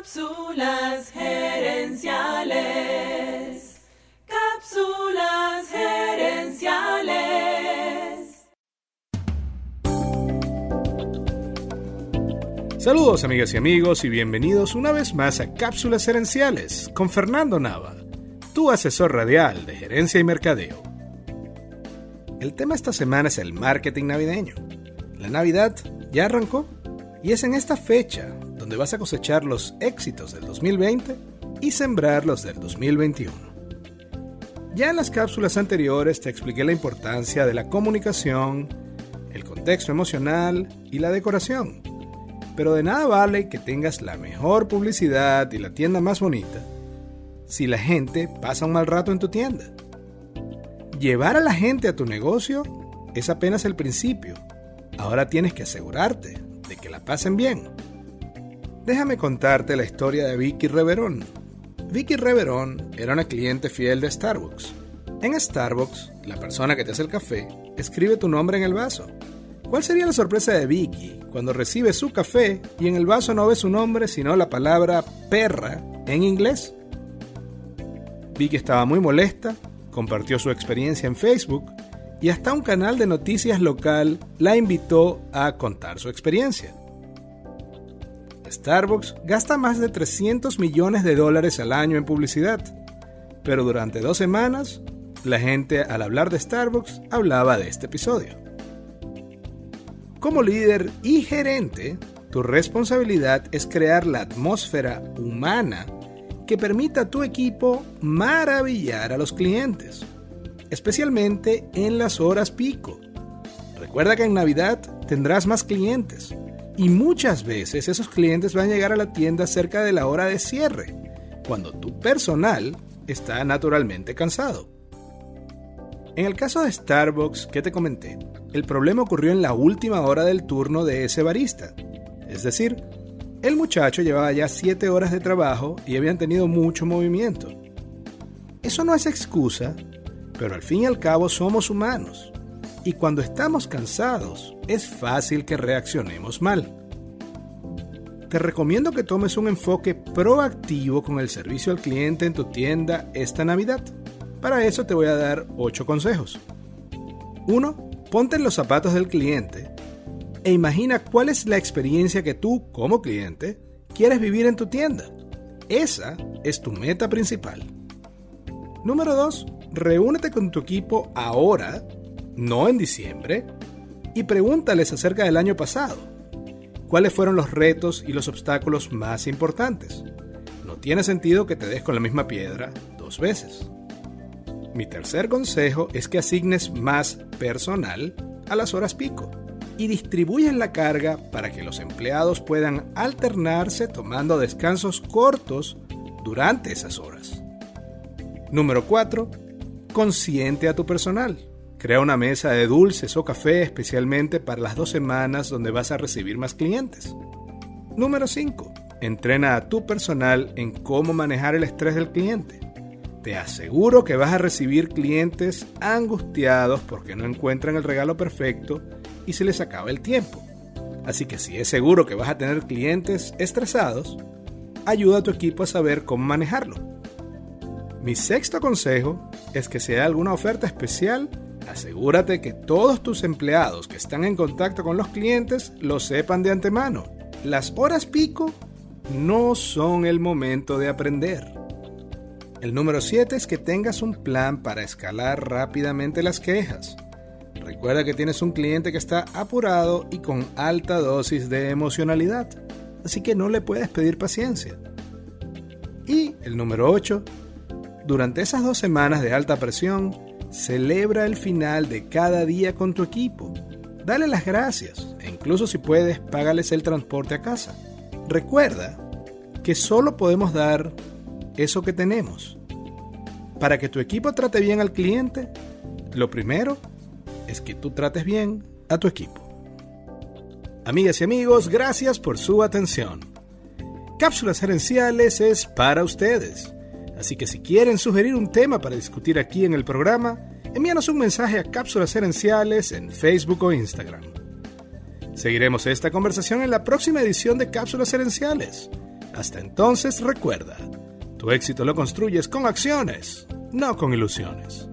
Cápsulas gerenciales. Cápsulas gerenciales. Saludos amigas y amigos y bienvenidos una vez más a Cápsulas Gerenciales con Fernando Nava, tu asesor radial de gerencia y mercadeo. El tema esta semana es el marketing navideño. La Navidad ya arrancó y es en esta fecha donde vas a cosechar los éxitos del 2020 y sembrar los del 2021. Ya en las cápsulas anteriores te expliqué la importancia de la comunicación, el contexto emocional y la decoración. Pero de nada vale que tengas la mejor publicidad y la tienda más bonita si la gente pasa un mal rato en tu tienda. Llevar a la gente a tu negocio es apenas el principio. Ahora tienes que asegurarte de que la pasen bien. Déjame contarte la historia de Vicky Reverón. Vicky Reverón era una cliente fiel de Starbucks. En Starbucks, la persona que te hace el café escribe tu nombre en el vaso. ¿Cuál sería la sorpresa de Vicky cuando recibe su café y en el vaso no ve su nombre sino la palabra perra en inglés? Vicky estaba muy molesta, compartió su experiencia en Facebook y hasta un canal de noticias local la invitó a contar su experiencia. Starbucks gasta más de 300 millones de dólares al año en publicidad, pero durante dos semanas la gente al hablar de Starbucks hablaba de este episodio. Como líder y gerente, tu responsabilidad es crear la atmósfera humana que permita a tu equipo maravillar a los clientes, especialmente en las horas pico. Recuerda que en Navidad tendrás más clientes, y muchas veces esos clientes van a llegar a la tienda cerca de la hora de cierre, cuando tu personal está naturalmente cansado. En el caso de Starbucks que te comenté, el problema ocurrió en la última hora del turno de ese barista. Es decir, el muchacho llevaba ya 7 horas de trabajo y habían tenido mucho movimiento. Eso no es excusa, pero al fin y al cabo somos humanos y cuando estamos cansados es fácil que reaccionemos mal. Te recomiendo que tomes un enfoque proactivo con el servicio al cliente en tu tienda esta Navidad. Para eso te voy a dar 8 consejos. 1. Ponte en los zapatos del cliente e imagina cuál es la experiencia que tú, como cliente, quieres vivir en tu tienda. Esa es tu meta principal. Número 2. Reúnete con tu equipo ahora no en diciembre, y pregúntales acerca del año pasado. ¿Cuáles fueron los retos y los obstáculos más importantes? No tiene sentido que te des con la misma piedra dos veces. Mi tercer consejo es que asignes más personal a las horas pico y distribuyan la carga para que los empleados puedan alternarse tomando descansos cortos durante esas horas. Número 4. Consiente a tu personal. Crea una mesa de dulces o café especialmente para las dos semanas donde vas a recibir más clientes. Número 5. Entrena a tu personal en cómo manejar el estrés del cliente. Te aseguro que vas a recibir clientes angustiados porque no encuentran el regalo perfecto y se les acaba el tiempo. Así que si es seguro que vas a tener clientes estresados, ayuda a tu equipo a saber cómo manejarlo. Mi sexto consejo es que hay alguna oferta especial, Asegúrate que todos tus empleados que están en contacto con los clientes lo sepan de antemano. Las horas pico no son el momento de aprender. El número 7 es que tengas un plan para escalar rápidamente las quejas. Recuerda que tienes un cliente que está apurado y con alta dosis de emocionalidad, así que no le puedes pedir paciencia. Y el número 8, durante esas dos semanas de alta presión, Celebra el final de cada día con tu equipo. Dale las gracias e incluso si puedes, págales el transporte a casa. Recuerda que solo podemos dar eso que tenemos. Para que tu equipo trate bien al cliente, lo primero es que tú trates bien a tu equipo. Amigas y amigos, gracias por su atención. Cápsulas gerenciales es para ustedes. Así que si quieren sugerir un tema para discutir aquí en el programa, envíanos un mensaje a Cápsulas Herenciales en Facebook o Instagram. Seguiremos esta conversación en la próxima edición de Cápsulas Herenciales. Hasta entonces recuerda, tu éxito lo construyes con acciones, no con ilusiones.